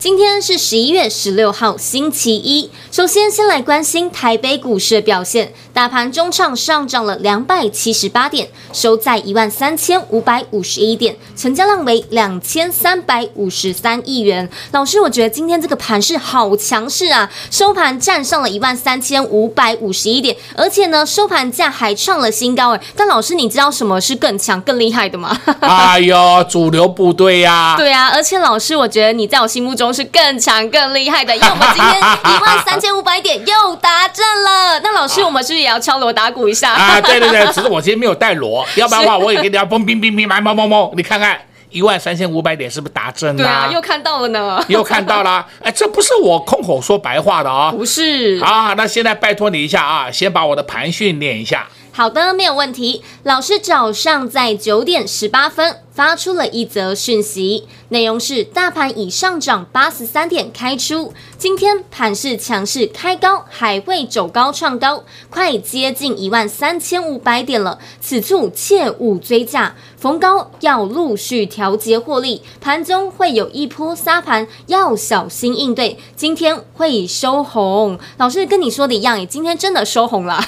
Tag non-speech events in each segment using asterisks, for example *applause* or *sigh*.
今天是十一月十六号，星期一。首先，先来关心台北股市的表现。大盘中场上涨了两百七十八点，收在一万三千五百五十一点，成交量为两千三百五十三亿元。老师，我觉得今天这个盘势好强势啊！收盘站上了一万三千五百五十一点，而且呢，收盘价还创了新高。哎，但老师，你知道什么是更强、更厉害的吗？*laughs* 哎呦，主流部队呀！对啊，而且老师，我觉得你在我心目中。是更强更厉害的，*laughs* 因为我们今天一万三千五百点又达阵了。那老师，我们是不是也要敲锣打鼓一下？*laughs* 啊，对对对，只是我今天没有带锣，*laughs* 要不然的话我也给你要嘣冰冰冰来嘣嘣嘣，你看看一万三千五百点是不是达阵？对啊，又看到了呢，又看到了。哎，这不是我空口说白话的啊，不是。啊，那现在拜托你一下啊，先把我的盘训练一下。好的，没有问题。老师早上在九点十八分发出了一则讯息，内容是：大盘已上涨八十三点开出，今天盘势强势开高，还会走高创高，快接近一万三千五百点了。此处切勿追价，逢高要陆续调节获利，盘中会有一波杀盘，要小心应对。今天会收红，老师跟你说的一样，今天真的收红了。*laughs*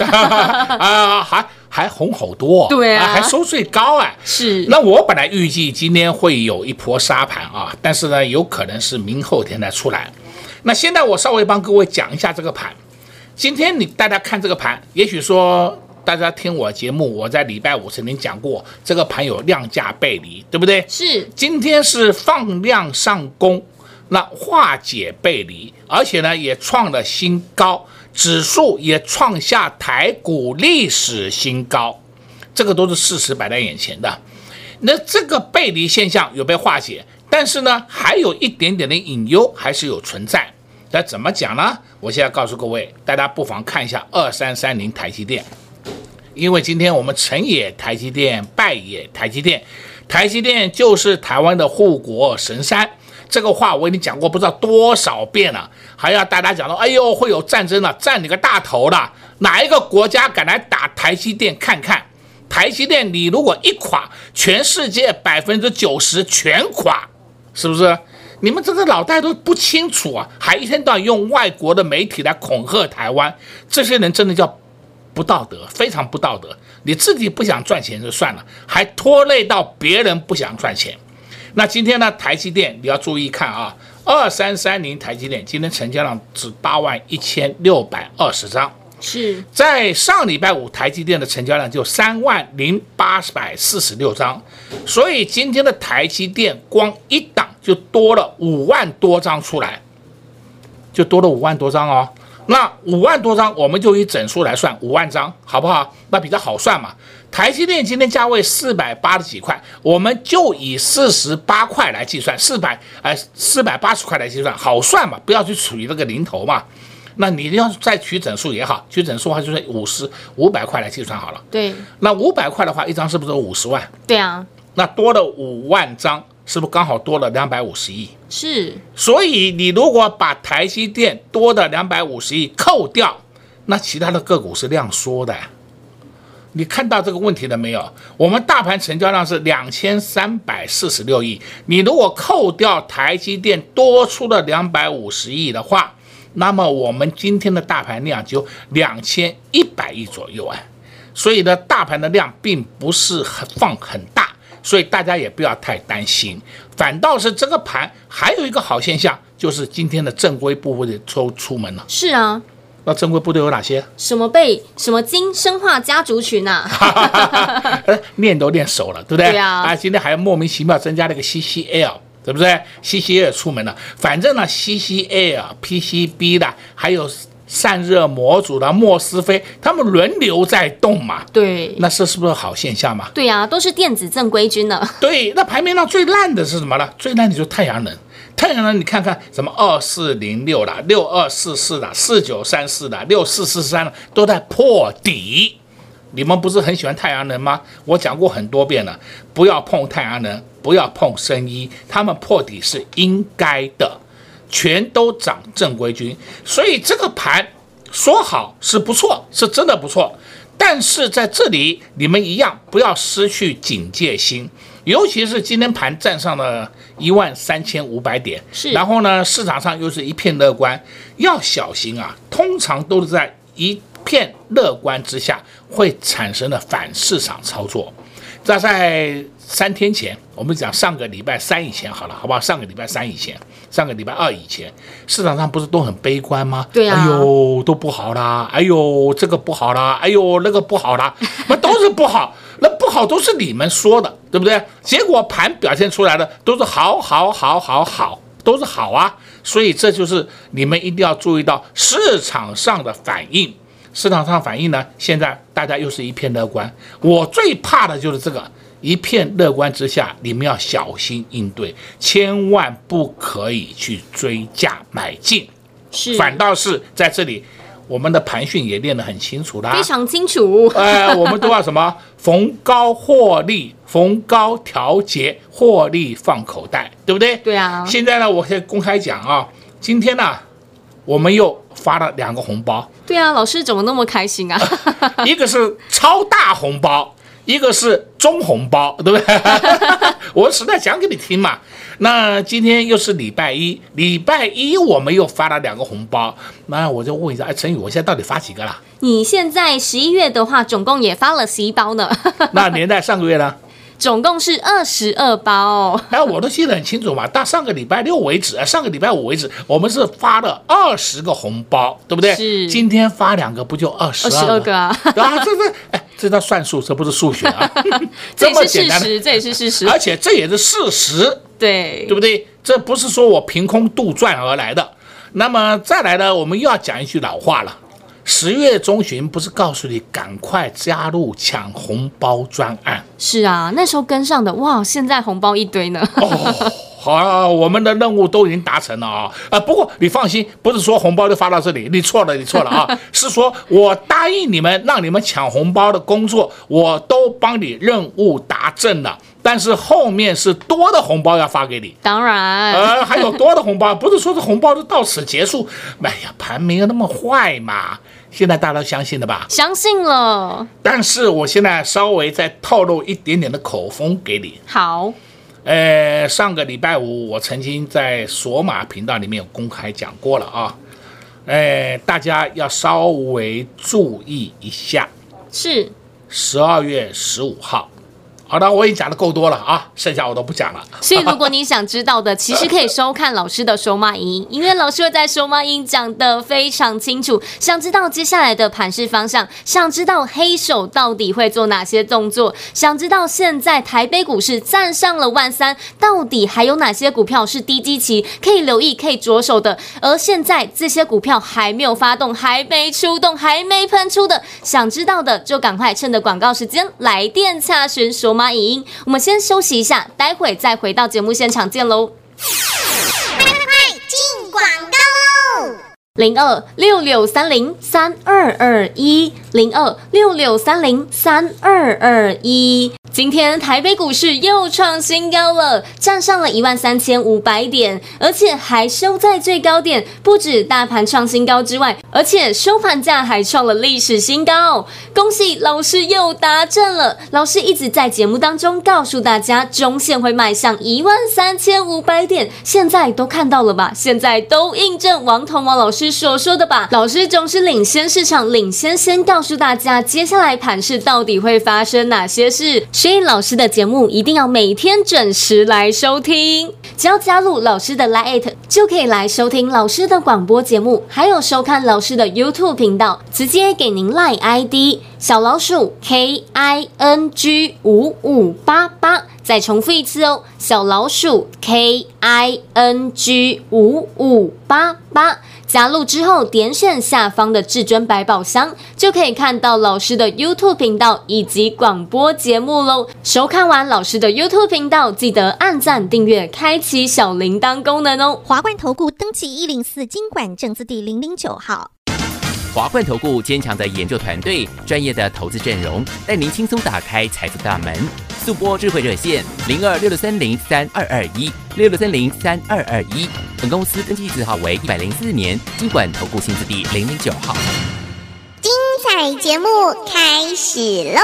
啊，还还红好多，对啊，还收最高哎，是。那我本来预计今天会有一波杀盘啊，但是呢，有可能是明后天再出来。那现在我稍微帮各位讲一下这个盘。今天你大家看这个盘，也许说大家听我节目，我在礼拜五曾经讲过，这个盘有量价背离，对不对？是。今天是放量上攻，那化解背离，而且呢也创了新高。指数也创下台股历史新高，这个都是事实摆在眼前的。那这个背离现象有被化解，但是呢，还有一点点的隐忧还是有存在。那怎么讲呢？我现在告诉各位，大家不妨看一下二三三零台积电，因为今天我们成也台积电，败也台积电，台积电就是台湾的护国神山。这个话我已经讲过不知道多少遍了，还要大家讲到，哎呦，会有战争了，占你个大头了，哪一个国家敢来打台积电？看看台积电，你如果一垮，全世界百分之九十全垮，是不是？你们这个脑袋都不清楚啊，还一天到晚用外国的媒体来恐吓台湾，这些人真的叫不道德，非常不道德。你自己不想赚钱就算了，还拖累到别人不想赚钱。那今天呢，台积电你要注意看啊，二三三零台积电今天成交量是八万一千六百二十张，是在上礼拜五台积电的成交量就三万零八百四十六张，所以今天的台积电光一档就多了五万多张出来，就多了五万多张哦。那五万多张，我们就以整数来算，五万张好不好？那比较好算嘛。台积电今天价位四百八十几块，我们就以四十八块来计算，四百哎四百八十块来计算，好算嘛，不要去处于这个零头嘛。那你要再取整数也好，取整数的话就是五十五百块来计算好了。对，那五百块的话，一张是不是五十万？对啊，那多了五万张，是不是刚好多了两百五十亿？是。所以你如果把台积电多的两百五十亿扣掉，那其他的个股是量缩的。你看到这个问题了没有？我们大盘成交量是两千三百四十六亿，你如果扣掉台积电多出了两百五十亿的话，那么我们今天的大盘量就两千一百亿左右啊。所以呢，大盘的量并不是很放很大，所以大家也不要太担心。反倒是这个盘还有一个好现象，就是今天的正规部分的都出门了。是啊。那正规部队有哪些？什么贝？什么金？生化家族群呐？*laughs* 练都练熟了，对不对？对啊。啊，今天还莫名其妙增加了一个 CCL，对不对？CCL 出门了。反正呢，CCL、PCB 的，还有散热模组的莫斯菲，他们轮流在动嘛。对，那这是不是好现象嘛？对呀、啊，都是电子正规军呢。对，那排名上最烂的是什么呢？最烂的就是太阳能。太阳能，你看看什么二四零六啦、六二四四啦、四九三四啦、六四四三的，都在破底。你们不是很喜欢太阳能吗？我讲过很多遍了，不要碰太阳能，不要碰生医，他们破底是应该的，全都涨正规军。所以这个盘说好是不错，是真的不错。但是在这里，你们一样不要失去警戒心。尤其是今天盘站上了一万三千五百点，是，然后呢，市场上又是一片乐观，要小心啊！通常都是在一片乐观之下会产生的反市场操作。这在三天前，我们讲上个礼拜三以前好了，好不好？上个礼拜三以前，上个礼拜二以前，市场上不是都很悲观吗？对啊，哎呦，都不好啦！哎呦，这个不好啦！哎呦，那个不好啦！*laughs* 那都是不好。那不好都是你们说的，对不对？结果盘表现出来的都是好，好，好，好，好，都是好啊。所以这就是你们一定要注意到市场上的反应。市场上反应呢，现在大家又是一片乐观。我最怕的就是这个一片乐观之下，你们要小心应对，千万不可以去追价买进。是，反倒是在这里。我们的盘讯也练得很清楚啦，非常清楚。呃，我们都要什么？*laughs* 逢高获利，逢高调节，获利放口袋，对不对？对啊。现在呢，我先公开讲啊，今天呢，我们又发了两个红包。对啊，老师怎么那么开心啊？*laughs* 一个是超大红包，一个是中红包，对不对？*laughs* 我实在讲给你听嘛。那今天又是礼拜一，礼拜一我们又发了两个红包，那我就问一下，哎，陈宇，我现在到底发几个了？你现在十一月的话，总共也发了十一包呢。*laughs* 那连在上个月呢？总共是二十二包。哎，我都记得很清楚嘛，到上个礼拜六为止，上个礼拜五为止，我们是发了二十个红包，对不对？是。今天发两个，不就二十二个？啊，啊，这是哎，这叫算术，这不是数学啊。*laughs* 这也是事实，这也是事实，而且这也是事实。对，对不对？这不是说我凭空杜撰而来的。那么再来呢，我们又要讲一句老话了。十月中旬不是告诉你赶快加入抢红包专案？是啊，那时候跟上的哇，现在红包一堆呢。哦，好啊，我们的任务都已经达成了啊。啊，不过你放心，不是说红包就发到这里，你错了，你错了啊。*laughs* 是说我答应你们，让你们抢红包的工作，我都帮你任务达成了。但是后面是多的红包要发给你，当然，呃，还有多的红包，不是说这红包就到此结束。哎呀，盘没有那么坏嘛，现在大家都相信了吧？相信了。但是我现在稍微再透露一点点的口风给你。好，呃，上个礼拜五我曾经在索马频道里面有公开讲过了啊，呃，大家要稍微注意一下。是，十二月十五号。好的，我已经讲的够多了啊，剩下我都不讲了。*laughs* 所以，如果你想知道的，其实可以收看老师的收马音，因为老师会在收马音讲的非常清楚。想知道接下来的盘势方向，想知道黑手到底会做哪些动作，想知道现在台北股市站上了万三，到底还有哪些股票是低基期可以留意、可以着手的？而现在这些股票还没有发动、还没出动、还没喷出的，想知道的就赶快趁着广告时间来电查询收码。欢迎，我们先休息一下，待会再回到节目现场见喽。快快快，进广告喽！零二六六三零三二二一，零二六六三零三二二一。今天台北股市又创新高了，站上了一万三千五百点，而且还收在最高点。不止大盘创新高之外，而且收盘价还创了历史新高。恭喜老师又达阵了！老师一直在节目当中告诉大家，中线会迈向一万三千五百点，现在都看到了吧？现在都印证王彤王老师所说的吧？老师总是领先市场，领先先告告诉大家，接下来盘市到底会发生哪些事。所以老师的节目一定要每天准时来收听，只要加入老师的 Line 就可以来收听老师的广播节目，还有收看老师的 YouTube 频道，直接给您 Line ID 小老鼠 K I N G 五五八八，再重复一次哦，小老鼠 K I N G 五五八八。加入之后，点选下方的至尊百宝箱，就可以看到老师的 YouTube 频道以及广播节目喽。收看完老师的 YouTube 频道，记得按赞、订阅、开启小铃铛功能哦。华冠投顾登记一零四经管证字第零零九号。华冠投顾坚强的研究团队，专业的投资阵容，带您轻松打开财富大门。速播智慧热线零二六六三零三二二一六六三零三二二一。本公司登记字号为一百零四年金管投顾新字第零零九号。精彩节目开始喽！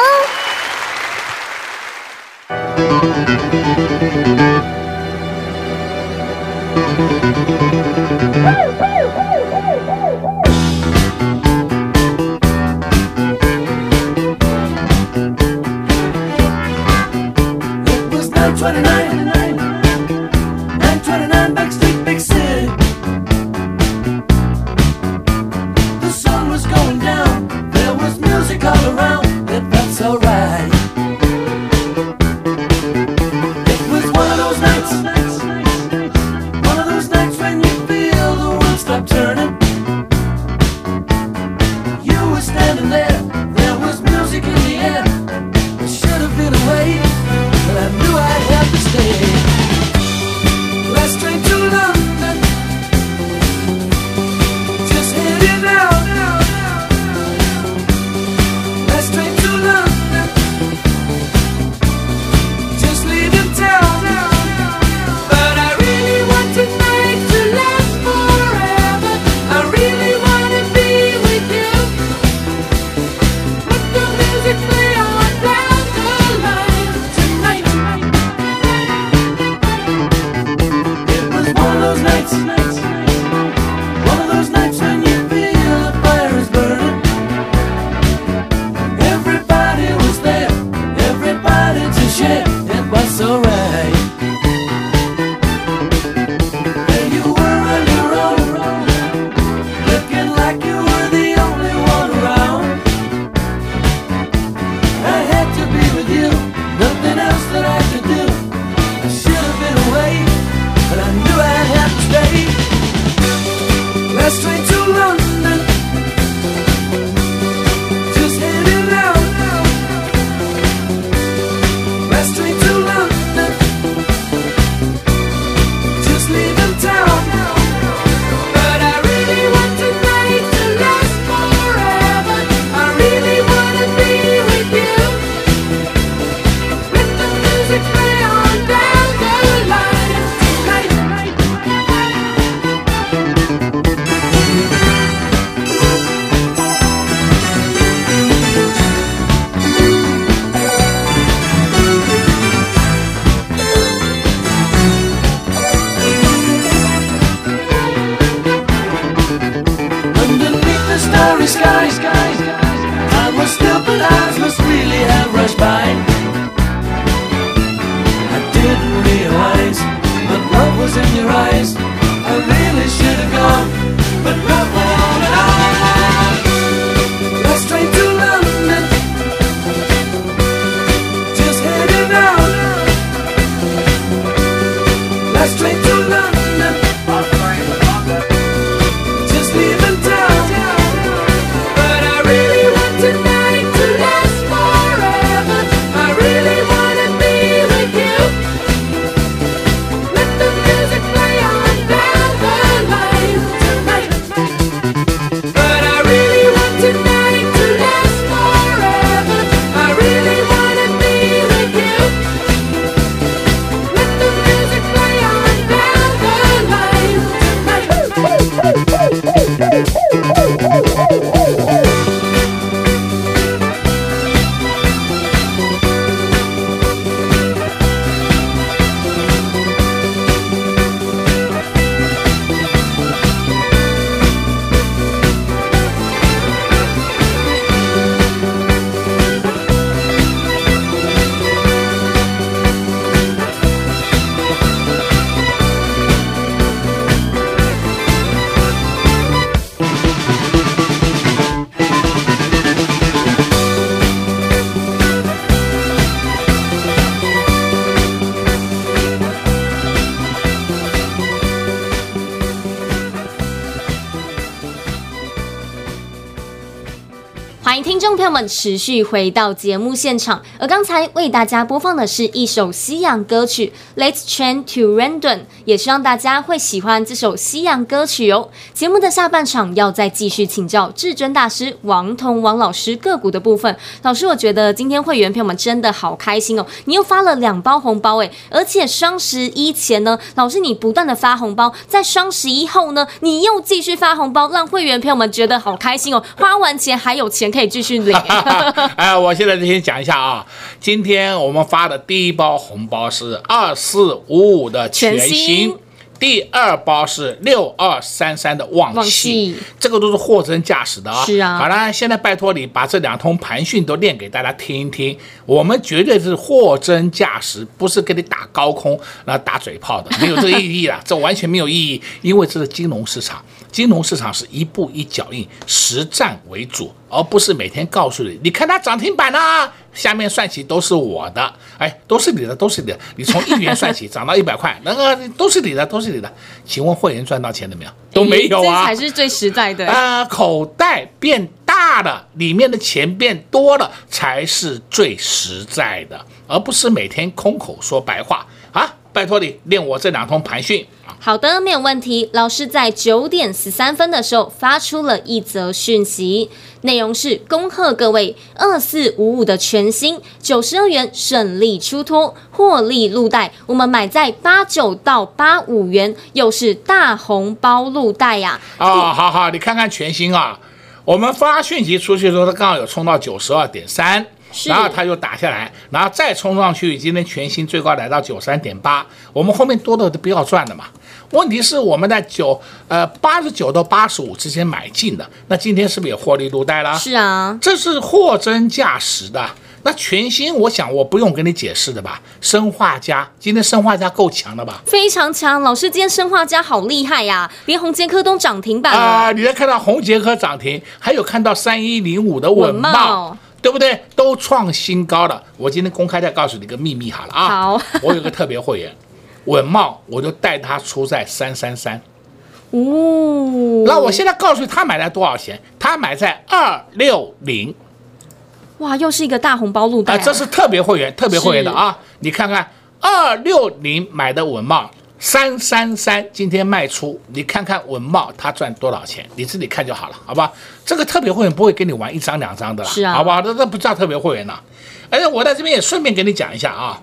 听众朋友们持续回到节目现场，而刚才为大家播放的是一首西洋歌曲《Let's Train to Random》，也希望大家会喜欢这首西洋歌曲哦。节目的下半场要再继续请教至尊大师王彤王老师个股的部分。老师，我觉得今天会员朋友们真的好开心哦，你又发了两包红包诶，而且双十一前呢，老师你不断的发红包，在双十一后呢，你又继续发红包，让会员朋友们觉得好开心哦，花完钱还有钱可以继续领。*laughs* 哎，我现在就先讲一下啊，今天我们发的第一包红包是二四五五的全新。第二包是六二三三的旺气，这个都是货真价实的啊。是啊。好了，现在拜托你把这两通盘讯都念给大家听一听，我们绝对是货真价实，不是给你打高空、那打嘴炮的，没有这个意义了，这完全没有意义，因为这是金融市场，金融市场是一步一脚印，实战为主。而不是每天告诉你，你看它涨停板啊，下面算起都是我的，哎，都是你的，都是你的。你从一元算起，涨到一百块，那个都是你的，都是你的。请问会员赚到钱了没有？都没有啊。这才是最实在的。啊、呃，口袋变大了，里面的钱变多了，才是最实在的，而不是每天空口说白话啊。拜托你练我这两通盘讯。好的，没有问题。老师在九点十三分的时候发出了一则讯息，内容是恭贺各位二四五五的全新九十二元顺利出脱，获利入袋。我们买在八九到八五元，又是大红包入袋呀！啊，哦、好好，你看看全新啊，我们发讯息出去的时候，它刚好有冲到九十二点三。然后它又打下来，然后再冲上去，今天全新最高来到九三点八，我们后面多的都不要赚的嘛。问题是我们在九呃八十九到八十五之间买进的，那今天是不是也获利入袋了？是啊，这是货真价实的。那全新，我想我不用跟你解释的吧？生化家今天生化家够强的吧？非常强，老师今天生化家好厉害呀、啊，连红杰科都涨停板啊、呃！你在看到红杰科涨停，还有看到三一零五的稳茂。对不对？都创新高了。我今天公开再告诉你个秘密好了啊！好，*laughs* 我有个特别会员，稳茂，我就带他出在三三三。哦，那我现在告诉你，他买了多少钱？他买在二六零。哇，又是一个大红包入袋啊！这是特别会员，特别会员的啊！你看看二六零买的稳茂。三三三今天卖出，你看看稳茂他赚多少钱，你自己看就好了，好吧？这个特别会员不会跟你玩一张两张的啦，是啊，好吧？这这不叫特别会员呐。而且我在这边也顺便给你讲一下啊，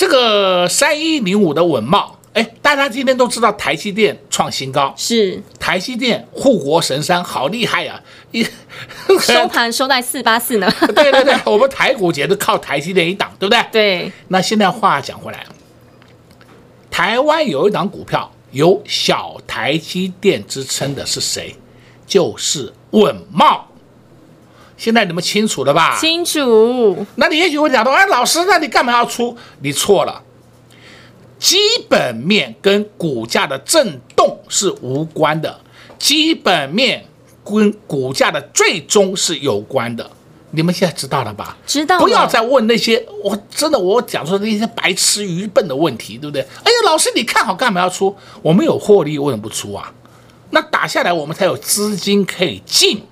这个三一零五的稳懋，哎，大家今天都知道台积电创新高，是台积电护国神山，好厉害呀、啊！一 *laughs* 收盘收在四八四呢。*laughs* 对对对，我们台股节都靠台积电一档，对不对？对。那现在话讲回来。台湾有一档股票有小台积电之称的是谁？就是稳懋。现在你们清楚了吧？清楚。那你也许会讲到，哎，老师，那你干嘛要出？你错了。基本面跟股价的震动是无关的，基本面跟股价的最终是有关的。你们现在知道了吧？知道。不要再问那些我真的我讲出那些白痴愚笨的问题，对不对？哎呀，老师，你看好干嘛要出？我们有获利，为什么不出啊？那打下来我们才有资金可以进。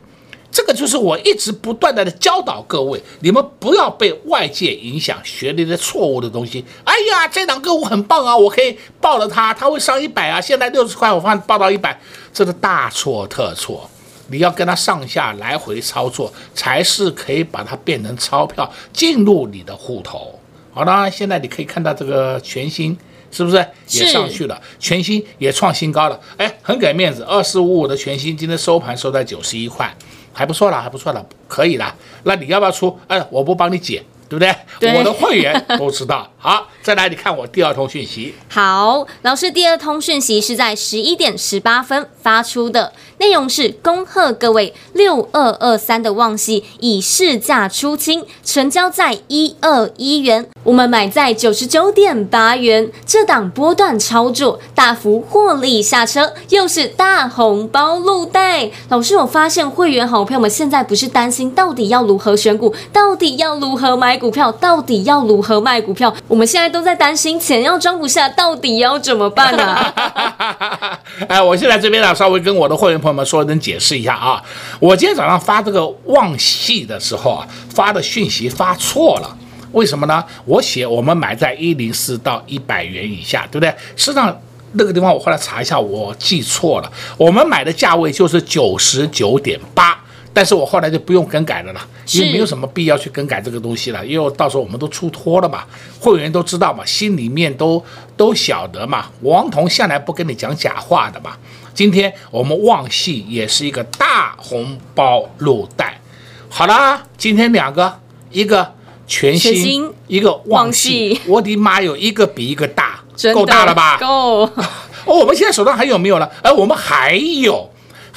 这个就是我一直不断的教导各位，你们不要被外界影响，学那些错误的东西。哎呀，这档个股很棒啊，我可以报了它，它会上一百啊。现在六十块，我放报到一百，这是大错特错。你要跟它上下来回操作，才是可以把它变成钞票进入你的户头。好了，现在你可以看到这个全新是不是也上去了？全新也创新高了，哎，很给面子。二四五五的全新今天收盘收在九十一块，还不错了，还不错了，可以了。那你要不要出？哎，我不帮你解。对不对？对，我的会员都知道。好，再来你看我第二通讯息。好，老师第二通讯息是在十一点十八分发出的，内容是恭贺各位六二二三的旺矽以市价出清，成交在一二一元，我们买在九十九点八元，这档波段操作大幅获利下车，又是大红包入袋。老师，我发现会员好朋友们现在不是担心到底要如何选股，到底要如何买。股票到底要如何卖股票？我们现在都在担心钱要装不下，到底要怎么办呢、啊？*laughs* 哎，我现在这边呢，稍微跟我的会员朋友们说，能解释一下啊。我今天早上发这个旺系的时候啊，发的讯息发错了，为什么呢？我写我们买在一零四到一百元以下，对不对？实际上那个地方我后来查一下，我记错了，我们买的价位就是九十九点八。但是我后来就不用更改了啦，因为没有什么必要去更改这个东西了，因为到时候我们都出脱了嘛，会员都知道嘛，心里面都都晓得嘛。王彤向来不跟你讲假话的嘛。今天我们旺系也是一个大红包入袋，好啦，今天两个，一个全新，全新一个旺系，我的妈，哟一个比一个大，够大了吧？够。*laughs* 哦，我们现在手上还有没有了？哎，我们还有。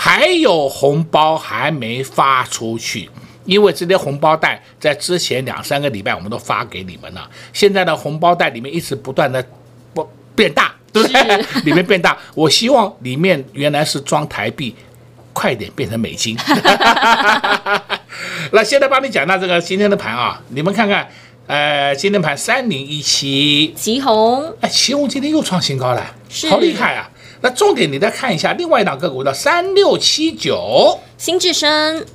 还有红包还没发出去，因为这些红包袋在之前两三个礼拜我们都发给你们了。现在的红包袋里面一直不断的不变大，对不对？*laughs* 里面变大，我希望里面原来是装台币，快点变成美金。*laughs* 那现在帮你讲到这个今天的盘啊，你们看看，呃，今天盘三零一七，奇鋐，哎，奇鋐今天又创新高了，好厉害啊！那重点，你再看一下另外一档个股的三六七九，新智深，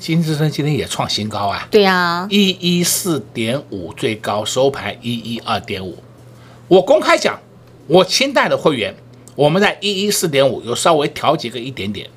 新智深今天也创新高啊！对呀、啊，一一四点五最高收盘一一二点五。我公开讲，我清代的会员，我们在一一四点五有稍微调节个一点点，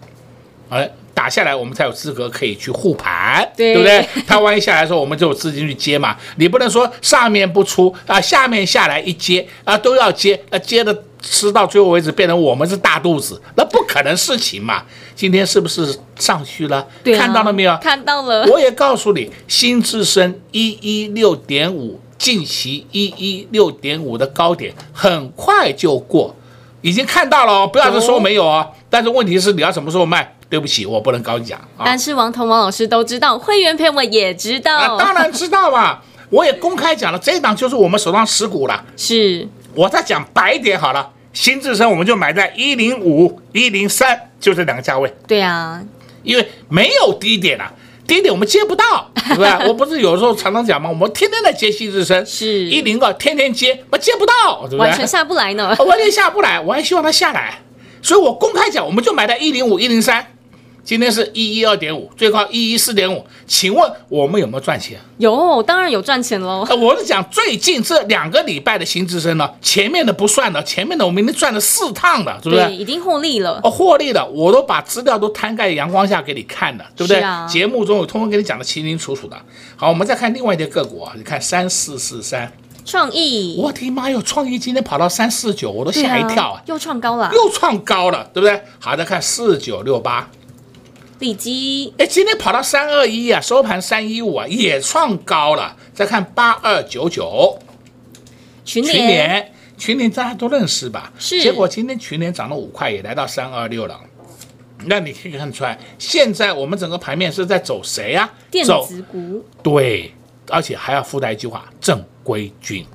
哎，打下来我们才有资格可以去护盘，对，对不对？它万一下来的时候，我们就有资金去接嘛。你不能说上面不出啊，下面下来一接啊都要接，啊接的。吃到最后为止，变成我们是大肚子，那不可能事情嘛。今天是不是上去了？对啊，看到了没有？看到了。我也告诉你，新智深一一六点五，近期一一六点五的高点很快就过，已经看到了哦。不要是说没有哦。但是问题是你要什么时候卖？对不起，我不能告诉你讲。但是王彤王老师都知道，会员朋友们也知道。啊，当然知道嘛。我也公开讲了，这一档就是我们手上持股了。是。我再讲白一点好了，新至升我们就买在一零五一零三，就这两个价位。对啊，因为没有低点啊，低点我们接不到，*laughs* 对不对？我不是有时候常常讲吗？我们天天在接新至升，是一零二，天天接，我接不到，对不对？完全下不来呢，*laughs* 完全下不来，我还希望它下来，所以我公开讲，我们就买在一零五一零三。今天是一一二点五，最高一一四点五，请问我们有没有赚钱？有，当然有赚钱喽。我是讲最近这两个礼拜的新资深呢，前面的不算了，前面的我们已经赚了四趟了，是不是？对，已经获利了。哦，获利了，我都把资料都摊在阳光下给你看了，对不对？啊、节目中我通通给你讲的清清楚楚的。好，我们再看另外一些个股啊，你看三四四三，创意。我的妈哟，创意今天跑到三四九，我都吓一跳啊，又创高了，又创高了，对不对？好，再看四九六八。立基，哎，今天跑到三二一啊，收盘三一五啊，也创高了。再看八二九九，群联，群联大家都认识吧？是。结果今天群联涨了五块，也来到三二六了。那你可以看出来，现在我们整个盘面是在走谁呀、啊？电子股。对，而且还要附带一句话：正规军。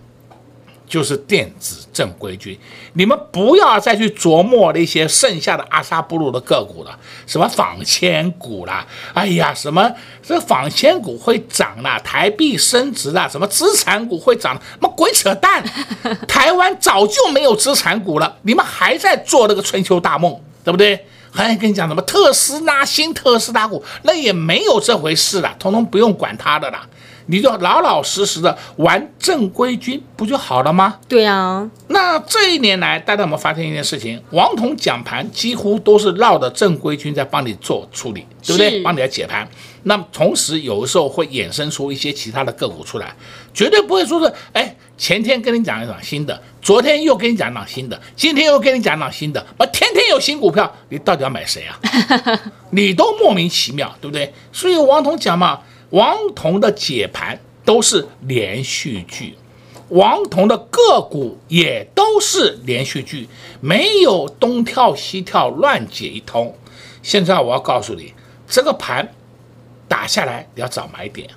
就是电子正规军，你们不要再去琢磨那些剩下的阿萨布鲁的个股了，什么纺纤股啦，哎呀，什么这纺纤股会涨啦，台币升值啦，什么资产股会涨，什么鬼扯淡！*laughs* 台湾早就没有资产股了，你们还在做那个春秋大梦，对不对？还跟你讲什么特斯拉新特斯拉股，那也没有这回事了，统统不用管它的了。你就老老实实的玩正规军不就好了吗？对啊，那这一年来，大家有没有发现一件事情？王彤讲盘几乎都是绕着正规军在帮你做处理，对不对？帮你来解盘。那同时有的时候会衍生出一些其他的个股出来，绝对不会说是哎，前天跟你讲一档新的，昨天又跟你讲一档新的，今天又跟你讲一档新的，啊，天天有新股票，你到底要买谁啊？*laughs* 你都莫名其妙，对不对？所以王彤讲嘛。王彤的解盘都是连续剧，王彤的个股也都是连续剧，没有东跳西跳乱解一通。现在我要告诉你，这个盘打下来你要找买点，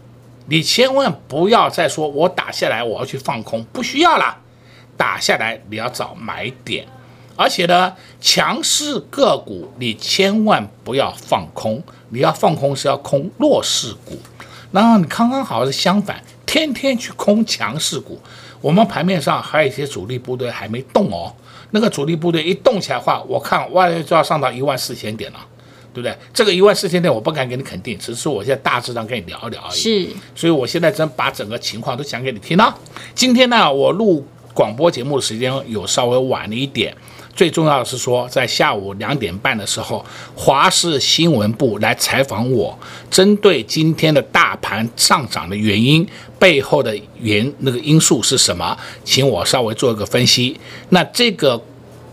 你千万不要再说我打下来我要去放空，不需要了。打下来你要找买点，而且呢，强势个股你千万不要放空，你要放空是要空弱势股。然后你刚刚好是相反，天天去空强势股，我们盘面上还有一些主力部队还没动哦。那个主力部队一动起来的话，我看外围就要上到一万四千点了，对不对？这个一万四千点我不敢给你肯定，只是我现在大致上跟你聊一聊而已。是，所以我现在真把整个情况都讲给你听了。今天呢，我录广播节目的时间有稍微晚了一点。最重要的是说，在下午两点半的时候，华视新闻部来采访我，针对今天的大盘上涨的原因背后的原那个因素是什么，请我稍微做一个分析。那这个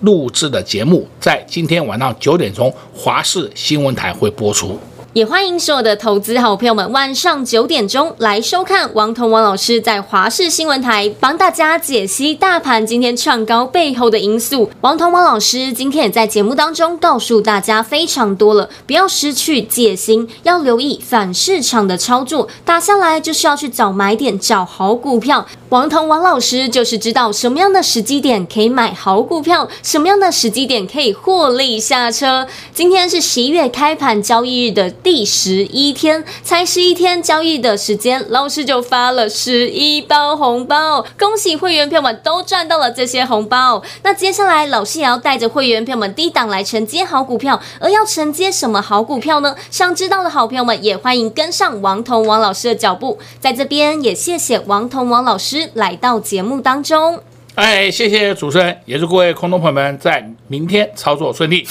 录制的节目在今天晚上九点钟，华视新闻台会播出。也欢迎所有的投资好朋友们晚上九点钟来收看王彤王老师在华视新闻台帮大家解析大盘今天创高背后的因素。王彤王老师今天也在节目当中告诉大家非常多了，不要失去戒心，要留意反市场的操作，打下来就是要去找买点，找好股票。王彤王老师就是知道什么样的时机点可以买好股票，什么样的时机点可以获利下车。今天是十一月开盘交易日的。第十一天，才十一天交易的时间，老师就发了十一包红包，恭喜会员朋友们都赚到了这些红包。那接下来，老师也要带着会员朋友们低档来承接好股票，而要承接什么好股票呢？想知道的好朋友们也欢迎跟上王彤王老师的脚步。在这边也谢谢王彤王老师来到节目当中。哎，谢谢主持人，也祝各位空头朋友们在明天操作顺利。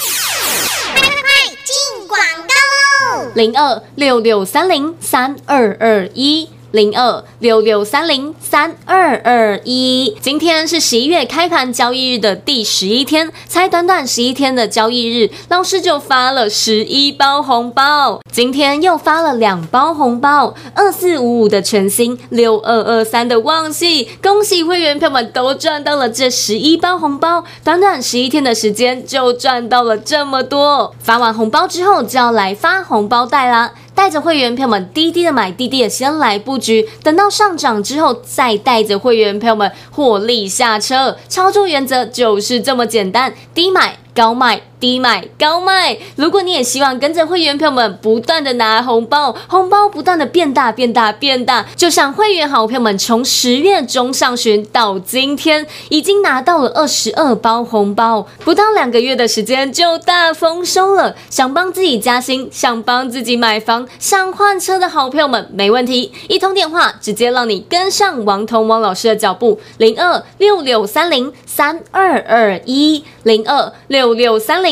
零二六六三零三二二一。零二六六三零三二二一，今天是十一月开盘交易日的第十一天，才短短十一天的交易日，老师就发了十一包红包。今天又发了两包红包，二四五五的全新，六二二三的旺矽，恭喜会员朋友们都赚到了这十一包红包，短短十一天的时间就赚到了这么多。发完红包之后就要来发红包袋啦。带着会员朋友们低低的买，低低的先来布局，等到上涨之后，再带着会员朋友们获利下车。操作原则就是这么简单，低买高卖。低买高卖，如果你也希望跟着会员朋友们不断的拿红包，红包不断的变大变大变大，就像会员好朋友们从十月中上旬到今天，已经拿到了二十二包红包，不到两个月的时间就大丰收了。想帮自己加薪，想帮自己买房，想换车的好朋友们，没问题，一通电话直接让你跟上王彤王老师的脚步，零二六六三零三二二一，零二六六三零。